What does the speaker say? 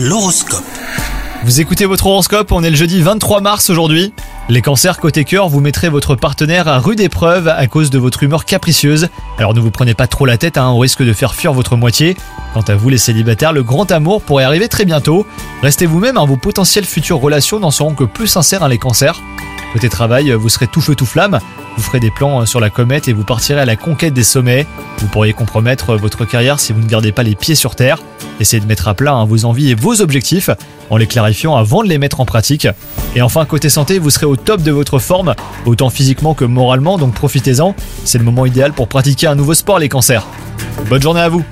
L'horoscope. Vous écoutez votre horoscope, on est le jeudi 23 mars aujourd'hui. Les cancers côté cœur, vous mettrez votre partenaire à rude épreuve à cause de votre humeur capricieuse. Alors ne vous prenez pas trop la tête, hein, on risque de faire fuir votre moitié. Quant à vous les célibataires, le grand amour pourrait arriver très bientôt. Restez vous-même, hein, vos potentielles futures relations n'en seront que plus sincères hein, les cancers. Côté travail, vous serez tout feu tout flamme. Vous ferez des plans euh, sur la comète et vous partirez à la conquête des sommets. Vous pourriez compromettre votre carrière si vous ne gardez pas les pieds sur terre. Essayez de mettre à plat hein, vos envies et vos objectifs en les clarifiant avant de les mettre en pratique. Et enfin, côté santé, vous serez au top de votre forme, autant physiquement que moralement, donc profitez-en. C'est le moment idéal pour pratiquer un nouveau sport, les cancers. Bonne journée à vous